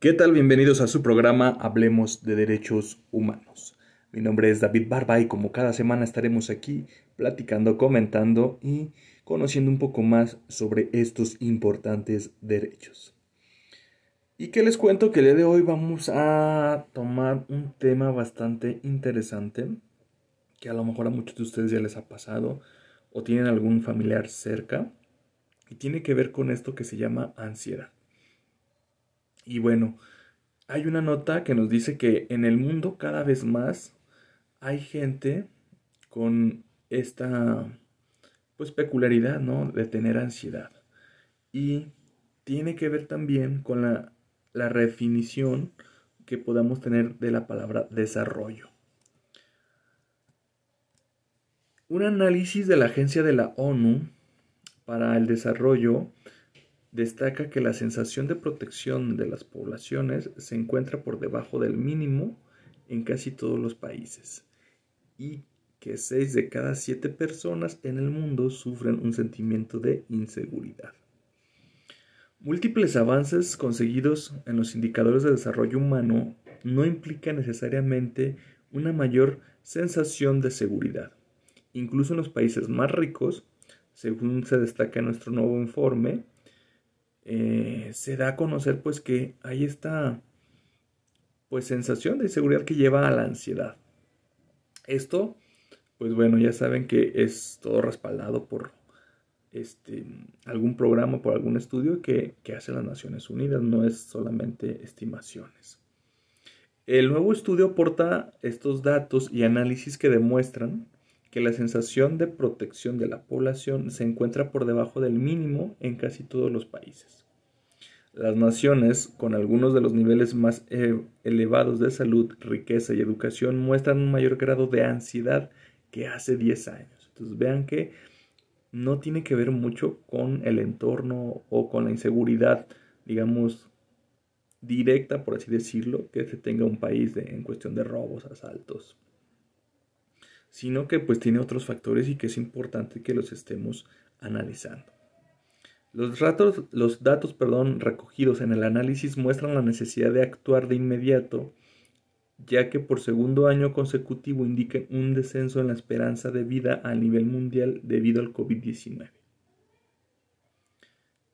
¿Qué tal? Bienvenidos a su programa Hablemos de Derechos Humanos. Mi nombre es David Barba y como cada semana estaremos aquí platicando, comentando y conociendo un poco más sobre estos importantes derechos. Y que les cuento que el día de hoy vamos a tomar un tema bastante interesante que a lo mejor a muchos de ustedes ya les ha pasado o tienen algún familiar cerca y tiene que ver con esto que se llama ansiedad. Y bueno, hay una nota que nos dice que en el mundo cada vez más hay gente con esta pues peculiaridad, ¿no? De tener ansiedad. Y tiene que ver también con la, la definición que podamos tener de la palabra desarrollo. Un análisis de la Agencia de la ONU para el Desarrollo destaca que la sensación de protección de las poblaciones se encuentra por debajo del mínimo en casi todos los países y que 6 de cada 7 personas en el mundo sufren un sentimiento de inseguridad. Múltiples avances conseguidos en los indicadores de desarrollo humano no implican necesariamente una mayor sensación de seguridad. Incluso en los países más ricos, según se destaca en nuestro nuevo informe, eh, se da a conocer pues que hay esta pues sensación de inseguridad que lleva a la ansiedad. Esto, pues bueno, ya saben que es todo respaldado por este, algún programa, por algún estudio que, que hace las Naciones Unidas, no es solamente estimaciones. El nuevo estudio aporta estos datos y análisis que demuestran que la sensación de protección de la población se encuentra por debajo del mínimo en casi todos los países. Las naciones con algunos de los niveles más eh, elevados de salud, riqueza y educación muestran un mayor grado de ansiedad que hace 10 años. Entonces vean que no tiene que ver mucho con el entorno o con la inseguridad, digamos, directa, por así decirlo, que se tenga un país en cuestión de robos, asaltos, sino que pues tiene otros factores y que es importante que los estemos analizando. Los, los datos perdón, recogidos en el análisis muestran la necesidad de actuar de inmediato, ya que por segundo año consecutivo indican un descenso en la esperanza de vida a nivel mundial debido al COVID-19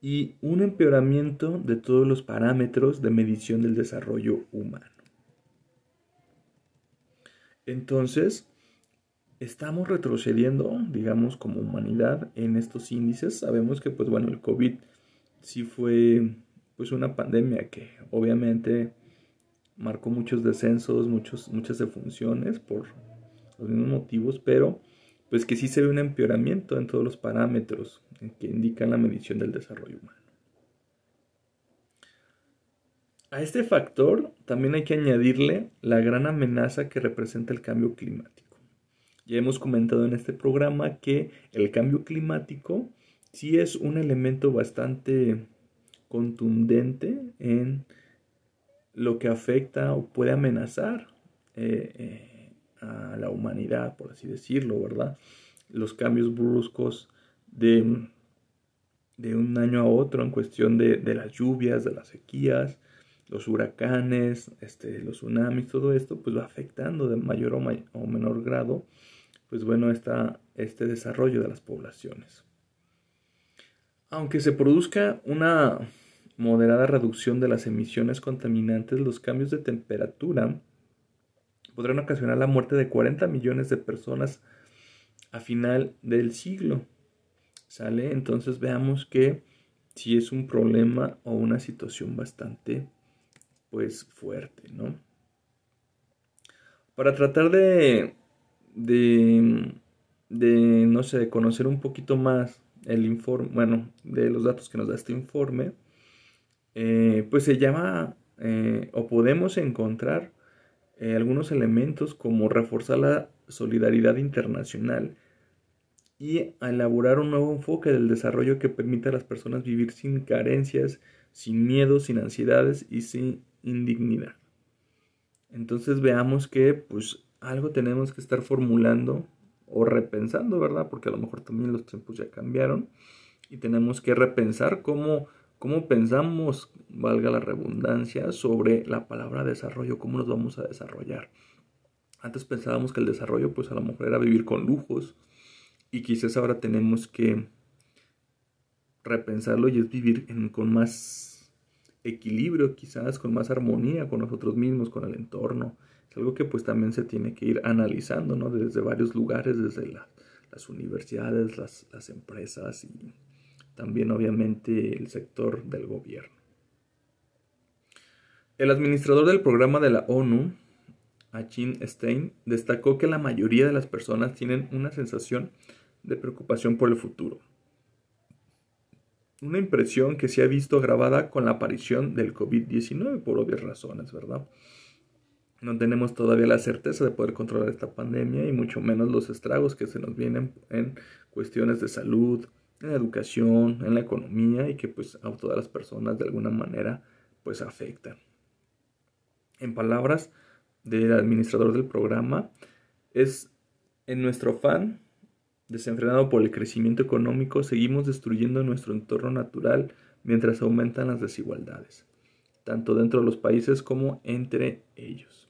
y un empeoramiento de todos los parámetros de medición del desarrollo humano. Entonces, estamos retrocediendo, digamos, como humanidad en estos índices. Sabemos que, pues bueno, el COVID sí fue pues una pandemia que obviamente marcó muchos descensos, muchos, muchas defunciones por los mismos motivos, pero pues que sí se ve un empeoramiento en todos los parámetros que indican la medición del desarrollo humano. A este factor también hay que añadirle la gran amenaza que representa el cambio climático. Ya hemos comentado en este programa que el cambio climático sí es un elemento bastante contundente en lo que afecta o puede amenazar eh, eh, a la humanidad, por así decirlo, ¿verdad? Los cambios bruscos de, de un año a otro en cuestión de, de, las lluvias, de las sequías, los huracanes, este, los tsunamis, todo esto pues va afectando de mayor o, o menor grado pues bueno, está este desarrollo de las poblaciones. Aunque se produzca una moderada reducción de las emisiones contaminantes, los cambios de temperatura podrán ocasionar la muerte de 40 millones de personas a final del siglo. ¿Sale? Entonces veamos que si es un problema o una situación bastante pues fuerte, ¿no? Para tratar de de, de, no sé, conocer un poquito más el informe, bueno, de los datos que nos da este informe, eh, pues se llama, eh, o podemos encontrar eh, algunos elementos como reforzar la solidaridad internacional y elaborar un nuevo enfoque del desarrollo que permita a las personas vivir sin carencias, sin miedo, sin ansiedades y sin indignidad. Entonces veamos que pues algo tenemos que estar formulando o repensando, ¿verdad? Porque a lo mejor también los tiempos ya cambiaron y tenemos que repensar cómo cómo pensamos, valga la redundancia, sobre la palabra desarrollo, cómo nos vamos a desarrollar. Antes pensábamos que el desarrollo, pues a lo mejor era vivir con lujos, y quizás ahora tenemos que repensarlo y es vivir con más equilibrio, quizás con más armonía con nosotros mismos, con el entorno. Algo que pues también se tiene que ir analizando, ¿no? Desde varios lugares, desde las universidades, las, las empresas y también obviamente el sector del gobierno. El administrador del programa de la ONU, Achin Stein, destacó que la mayoría de las personas tienen una sensación de preocupación por el futuro. Una impresión que se ha visto agravada con la aparición del COVID-19 por obvias razones, ¿verdad? No tenemos todavía la certeza de poder controlar esta pandemia y mucho menos los estragos que se nos vienen en cuestiones de salud, en educación, en la economía y que pues a todas las personas de alguna manera pues afectan. En palabras del administrador del programa, es en nuestro afán desenfrenado por el crecimiento económico, seguimos destruyendo nuestro entorno natural mientras aumentan las desigualdades, tanto dentro de los países como entre ellos.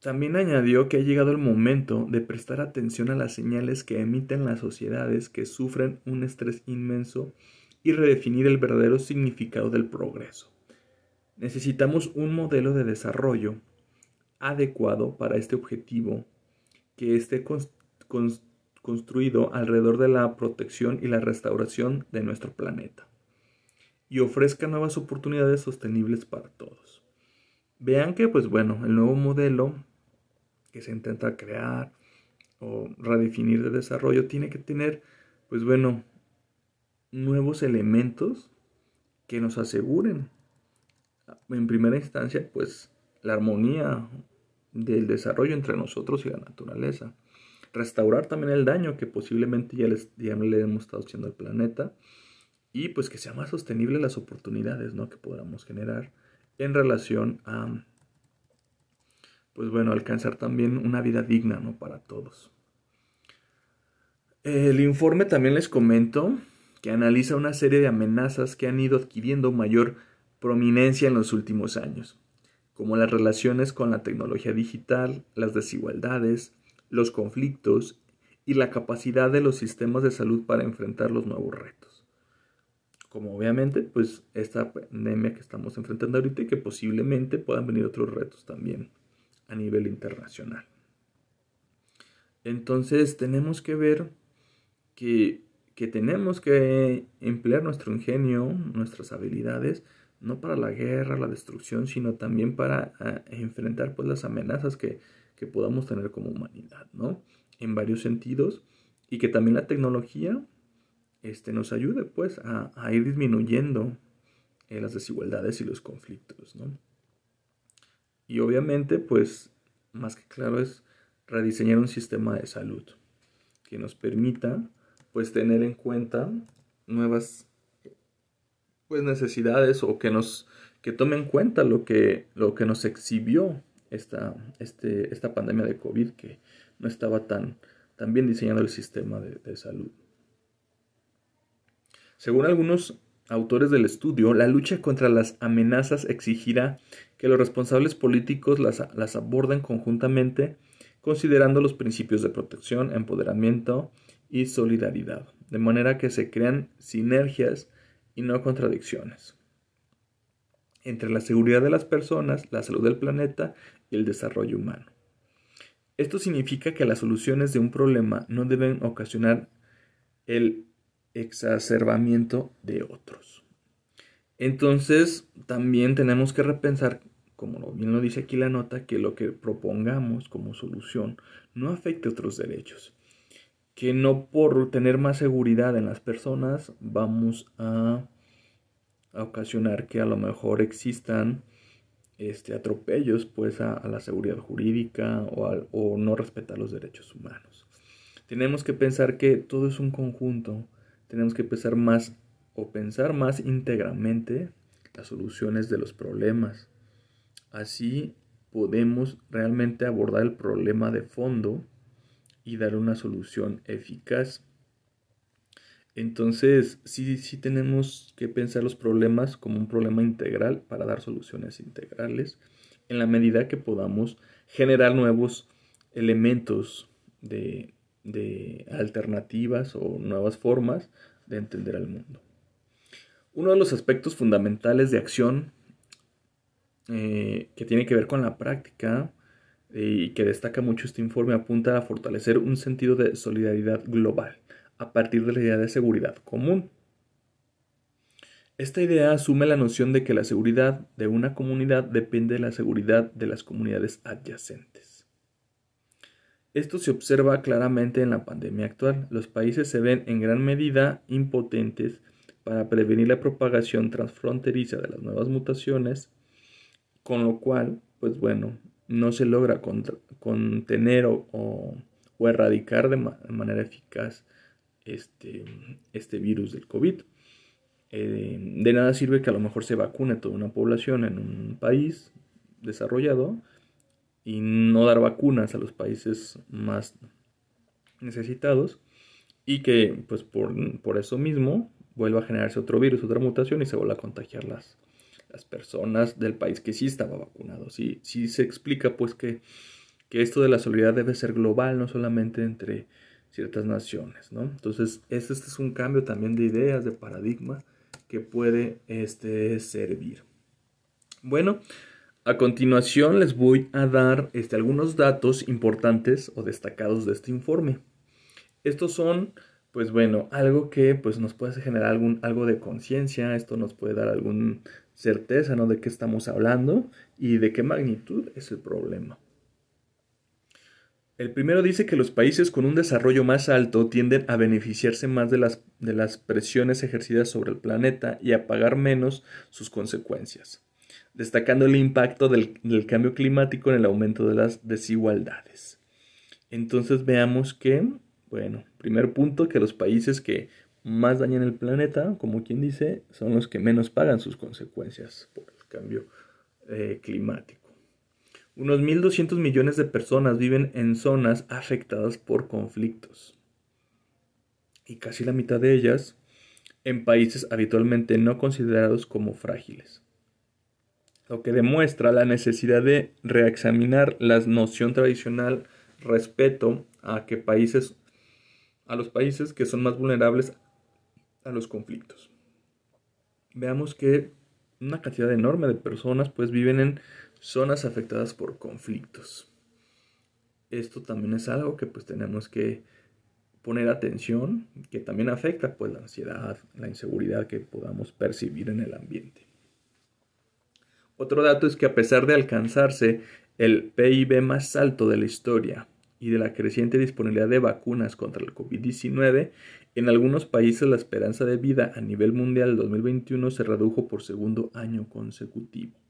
También añadió que ha llegado el momento de prestar atención a las señales que emiten las sociedades que sufren un estrés inmenso y redefinir el verdadero significado del progreso. Necesitamos un modelo de desarrollo adecuado para este objetivo que esté construido alrededor de la protección y la restauración de nuestro planeta y ofrezca nuevas oportunidades sostenibles para todos. Vean que, pues bueno, el nuevo modelo que se intenta crear o redefinir de desarrollo tiene que tener, pues bueno, nuevos elementos que nos aseguren, en primera instancia, pues la armonía del desarrollo entre nosotros y la naturaleza. Restaurar también el daño que posiblemente ya, les, ya le hemos estado haciendo al planeta y pues que sea más sostenible las oportunidades ¿no? que podamos generar en relación a pues bueno, alcanzar también una vida digna, ¿no? Para todos. El informe también les comento que analiza una serie de amenazas que han ido adquiriendo mayor prominencia en los últimos años, como las relaciones con la tecnología digital, las desigualdades, los conflictos y la capacidad de los sistemas de salud para enfrentar los nuevos retos. Como obviamente, pues esta pandemia que estamos enfrentando ahorita y que posiblemente puedan venir otros retos también a nivel internacional. Entonces tenemos que ver que, tenemos que emplear nuestro ingenio, nuestras habilidades, no para la guerra, la destrucción, sino también para ah, enfrentar pues, las amenazas que, podamos tener como humanidad, ¿no? En varios sentidos, y que también la tecnología este, nos ayude pues a, ir disminuyendo eh, las desigualdades y los conflictos, ¿no? Y obviamente, pues, más que claro es rediseñar un sistema de salud que nos permita, pues, tener en cuenta nuevas pues, necesidades o que nos que tome en cuenta lo que, lo que nos exhibió esta, este, esta pandemia de COVID, que no estaba tan, bien diseñado el sistema de salud. Según algunos autores del estudio, la lucha contra las amenazas exigirá que los responsables políticos las, las, aborden conjuntamente considerando los principios de protección, empoderamiento y solidaridad, de manera que se crean sinergias y no contradicciones entre la seguridad de las personas, la salud del planeta y el desarrollo humano. Esto significa que las soluciones de un problema no deben ocasionar el exacerbamiento de otros. Entonces, también tenemos que repensar, como bien lo dice aquí la nota, que lo que propongamos como solución no afecte otros derechos. Que no por tener más seguridad en las personas vamos a, ocasionar que a lo mejor existan este, atropellos pues a, la seguridad jurídica o, o no respetar los derechos humanos. Tenemos que pensar que todo es un conjunto tenemos que pensar más o pensar más íntegramente las soluciones de los problemas. Así podemos realmente abordar el problema de fondo y dar una solución eficaz. Entonces, sí, sí tenemos que pensar los problemas como un problema integral para dar soluciones integrales en la medida que podamos generar nuevos elementos de, alternativas o nuevas formas de entender al mundo. Uno de los aspectos fundamentales de acción eh, que tiene que ver con la práctica eh, y que destaca mucho este informe apunta a fortalecer un sentido de solidaridad global a partir de la idea de seguridad común. Esta idea asume la noción de que la seguridad de una comunidad depende de la seguridad de las comunidades adyacentes. Esto se observa claramente en la pandemia actual. Los países se ven en gran medida impotentes para prevenir la propagación transfronteriza de las nuevas mutaciones, con lo cual, pues bueno, no se logra contener o, erradicar de, manera eficaz este, este virus del COVID. Eh, de nada sirve que a lo mejor se vacune toda una población en un país desarrollado y no dar vacunas a los países más necesitados y que pues por, por eso mismo vuelva a generarse otro virus, otra mutación y se vuelva a contagiar las, las personas del país que sí estaba vacunado. Sí, sí se explica pues que, que esto de la solidaridad debe ser global, no solamente entre ciertas naciones, ¿no? Entonces, este, este es un cambio también de ideas, de paradigma que puede este, servir. Bueno, a continuación les voy a dar este, algunos datos importantes o destacados de este informe. Estos son, pues bueno, algo que pues, nos puede generar algún, algo de conciencia, esto nos puede dar alguna certeza ¿no? de qué estamos hablando y de qué magnitud es el problema. El primero dice que los países con un desarrollo más alto tienden a beneficiarse más de las, de las presiones ejercidas sobre el planeta y a pagar menos sus consecuencias, destacando el impacto del, cambio climático en el aumento de las desigualdades. Entonces veamos que, bueno, primer punto, que los países que más dañan el planeta, como quien dice, son los que menos pagan sus consecuencias por el cambio eh, climático. Unos 1.200 millones de personas viven en zonas afectadas por conflictos. Y casi la mitad de ellas en países habitualmente no considerados como frágiles. Lo que demuestra la necesidad de reexaminar la noción tradicional respeto a que países a los países que son más vulnerables a los conflictos. Veamos que una cantidad enorme de personas pues viven en zonas afectadas por conflictos. Esto también es algo que pues tenemos que poner atención, que también afecta pues la ansiedad, la inseguridad que podamos percibir en el ambiente. Otro dato es que a pesar de alcanzarse el PIB más alto de la historia y de la creciente disponibilidad de vacunas contra el COVID-19, en algunos países la esperanza de vida a nivel mundial en 2021 se redujo por segundo año consecutivo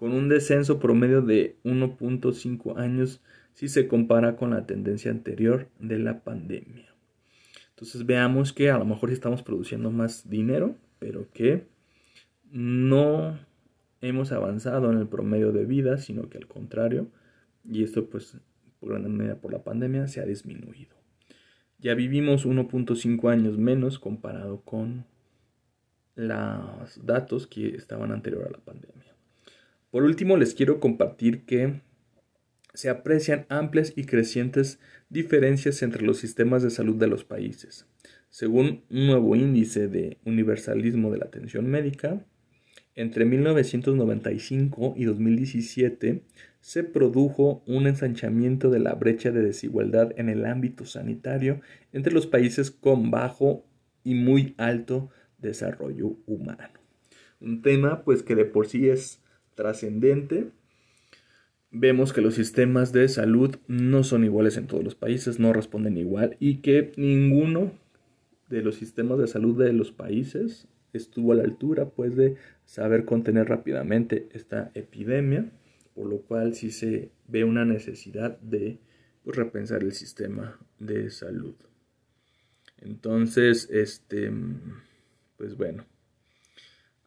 con un descenso promedio de 1.5 años si se compara con la tendencia anterior de la pandemia. Entonces veamos que a lo mejor estamos produciendo más dinero, pero que no hemos avanzado en el promedio de vida, sino que al contrario, y esto pues por gran medida por la pandemia se ha disminuido. Ya vivimos 1.5 años menos comparado con los datos que estaban anterior a la pandemia. Por último, les quiero compartir que se aprecian amplias y crecientes diferencias entre los sistemas de salud de los países. Según un nuevo índice de universalismo de la atención médica, entre 1995 y 2017 se produjo un ensanchamiento de la brecha de desigualdad en el ámbito sanitario entre los países con bajo y muy alto desarrollo humano. Un tema pues que de por sí es trascendente, vemos que los sistemas de salud no son iguales en todos los países, no responden igual y que ninguno de los sistemas de salud de los países estuvo a la altura pues de saber contener rápidamente esta epidemia, por lo cual sí se ve una necesidad de pues, repensar el sistema de salud. Entonces, este, pues bueno,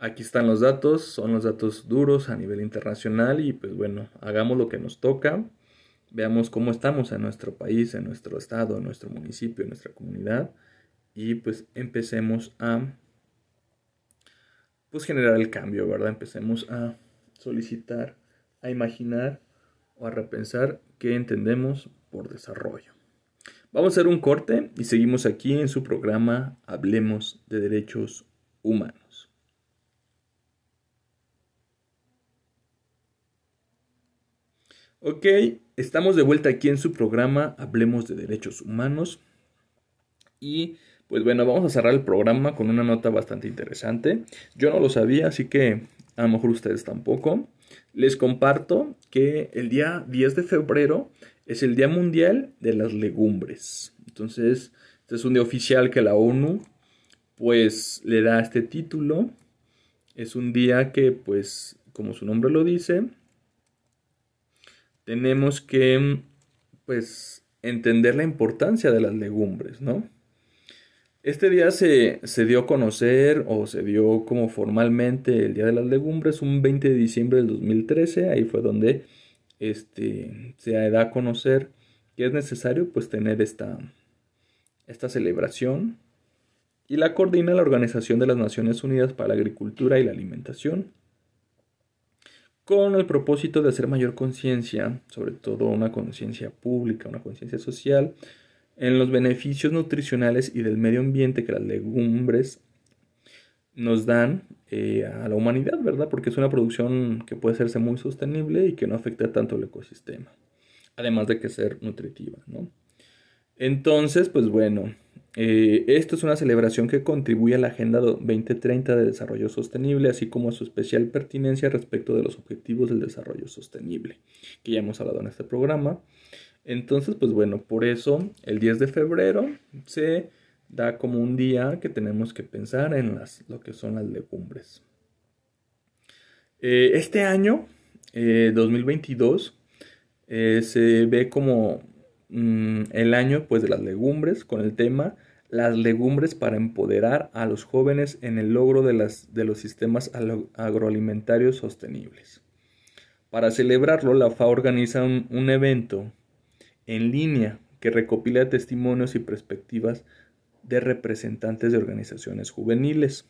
Aquí están los datos, son los datos duros a nivel internacional y pues bueno, hagamos lo que nos toca, veamos cómo estamos en nuestro país, en nuestro estado, en nuestro municipio, en nuestra comunidad y pues empecemos a pues generar el cambio, ¿verdad? Empecemos a solicitar, a imaginar o a repensar qué entendemos por desarrollo. Vamos a hacer un corte y seguimos aquí en su programa Hablemos de Derechos Humanos. Ok, estamos de vuelta aquí en su programa Hablemos de Derechos Humanos. Y pues bueno, vamos a cerrar el programa con una nota bastante interesante. Yo no lo sabía, así que a lo mejor ustedes tampoco. Les comparto que el día 10 de febrero es el Día Mundial de las Legumbres. Entonces, este es un día oficial que la ONU pues le da este título. Es un día que pues como su nombre lo dice, tenemos que pues entender la importancia de las legumbres, ¿no? Este día se, se, dio a conocer o se dio como formalmente el Día de las Legumbres un 20 de diciembre del 2013. Ahí fue donde este, se da a conocer que es necesario pues tener esta, esta celebración y la coordina la Organización de las Naciones Unidas para la Agricultura y la Alimentación con el propósito de hacer mayor conciencia, sobre todo una conciencia pública, una conciencia social, en los beneficios nutricionales y del medio ambiente que las legumbres nos dan eh, a la humanidad, ¿verdad? Porque es una producción que puede hacerse muy sostenible y que no afecta tanto al ecosistema, además de que ser nutritiva, ¿no? Entonces, pues bueno, eh, esto es una celebración que contribuye a la Agenda 2030 de Desarrollo Sostenible, así como a su especial pertinencia respecto de los objetivos del desarrollo sostenible, que ya hemos hablado en este programa. Entonces, pues bueno, por eso el 10 de febrero se da como un día que tenemos que pensar en las, lo que son las legumbres. Eh, este año, 2022, eh, se ve como mm, el año pues, de las legumbres con el tema las legumbres para empoderar a los jóvenes en el logro de, las, de los sistemas agroalimentarios sostenibles. Para celebrarlo, la FA organiza un evento en línea que recopila testimonios y perspectivas de representantes de organizaciones juveniles.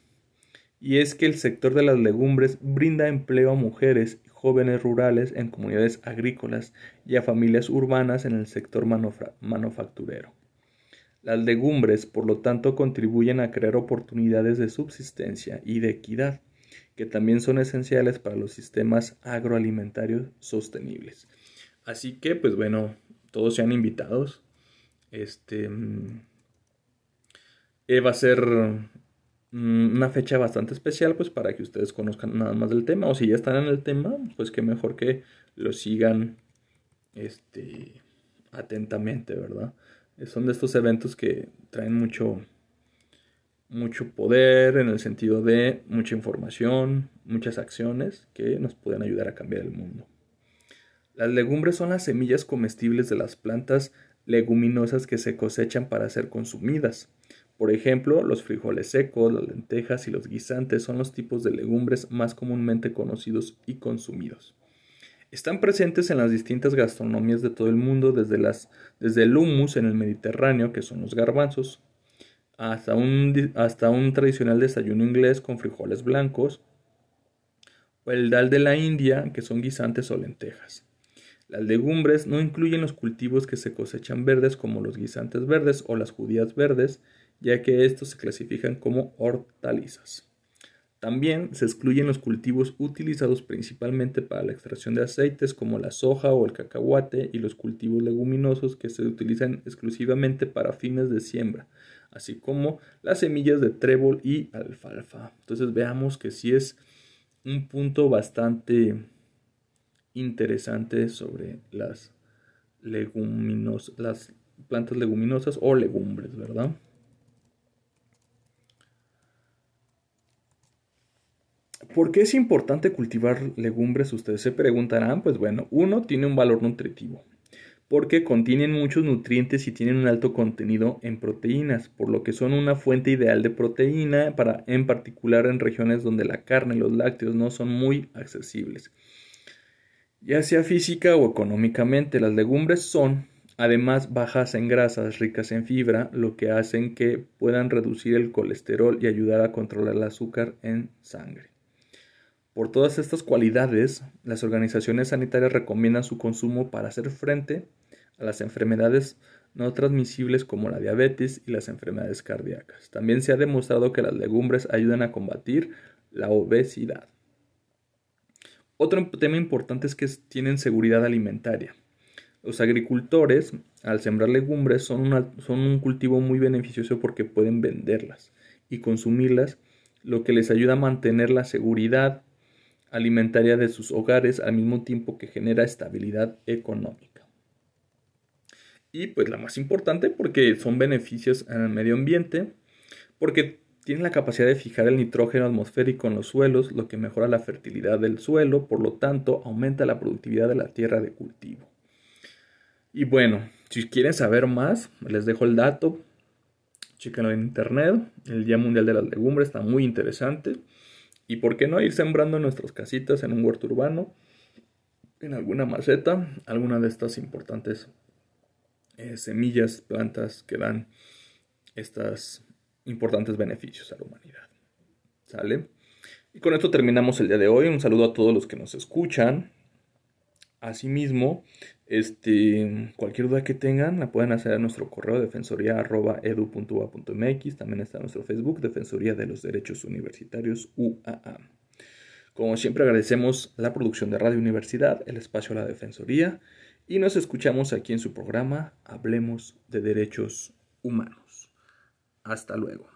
Y es que el sector de las legumbres brinda empleo a mujeres y jóvenes rurales en comunidades agrícolas y a familias urbanas en el sector manufacturero. Las legumbres, por lo tanto, contribuyen a crear oportunidades de subsistencia y de equidad, que también son esenciales para los sistemas agroalimentarios sostenibles. Así que, pues bueno, todos sean invitados. Este mm, eh, va a ser mm, una fecha bastante especial, pues para que ustedes conozcan nada más del tema. O si ya están en el tema, pues que mejor que lo sigan este, atentamente, ¿verdad? Eh, son de estos eventos que traen mucho, mucho poder en el sentido de mucha información, muchas acciones que nos pueden ayudar a cambiar el mundo. Las legumbres son las semillas comestibles de las plantas leguminosas que se cosechan para ser consumidas. Por ejemplo, los frijoles secos, las lentejas y los guisantes son los tipos de legumbres más comúnmente conocidos y consumidos. Están presentes en las distintas gastronomías de todo el mundo, desde, las, desde el hummus en el Mediterráneo, que son los garbanzos, hasta un, hasta un tradicional desayuno inglés con frijoles blancos, o el dal de la India, que son guisantes o lentejas. Las legumbres no incluyen los cultivos que se cosechan verdes como los guisantes verdes o las judías verdes, ya que estos se clasifican como hortalizas. También se excluyen los cultivos utilizados principalmente para la extracción de aceites como la soja o el cacahuate y los cultivos leguminosos que se utilizan exclusivamente para fines de siembra, así como las semillas de trébol y alfalfa. Entonces veamos que sí es un punto bastante interesante sobre las leguminosas, las plantas leguminosas o legumbres, ¿verdad? ¿Por qué es importante cultivar legumbres? Ustedes se preguntarán. Pues bueno, uno tiene un valor nutritivo, porque contienen muchos nutrientes y tienen un alto contenido en proteínas, por lo que son una fuente ideal de proteína, para, en particular en regiones donde la carne y los lácteos no son muy accesibles. Ya sea física o económicamente, las legumbres son además bajas en grasas ricas en fibra, lo que hacen que puedan reducir el colesterol y ayudar a controlar el azúcar en sangre. Por todas estas cualidades, las organizaciones sanitarias recomiendan su consumo para hacer frente a las enfermedades no transmisibles como la diabetes y las enfermedades cardíacas. También se ha demostrado que las legumbres ayudan a combatir la obesidad. Otro tema importante es que tienen seguridad alimentaria. Los agricultores, al sembrar legumbres, son, son un cultivo muy beneficioso porque pueden venderlas y consumirlas, lo que les ayuda a mantener la seguridad alimentaria de sus hogares al mismo tiempo que genera estabilidad económica. Y pues la más importante porque son beneficios en el medio ambiente, porque tienen la capacidad de fijar el nitrógeno atmosférico en los suelos, lo que mejora la fertilidad del suelo, por lo tanto aumenta la productividad de la tierra de cultivo. Y bueno, si quieren saber más, les dejo el dato, chéquenlo en internet, el Día Mundial de las Legumbres está muy interesante. Y por qué no ir sembrando nuestras casitas en un huerto urbano, en alguna maceta, alguna de estas importantes eh, semillas, plantas que dan estos importantes beneficios a la humanidad. ¿Sale? Y con esto terminamos el día de hoy. Un saludo a todos los que nos escuchan. Asimismo, este, cualquier duda que tengan la pueden hacer a nuestro correo defensoría.edu.ua.mx. También está nuestro Facebook, Defensoría de los Derechos Universitarios UAA. Como siempre agradecemos la producción de Radio Universidad, el espacio a la Defensoría y nos escuchamos aquí en su programa Hablemos de Derechos Humanos. Hasta luego.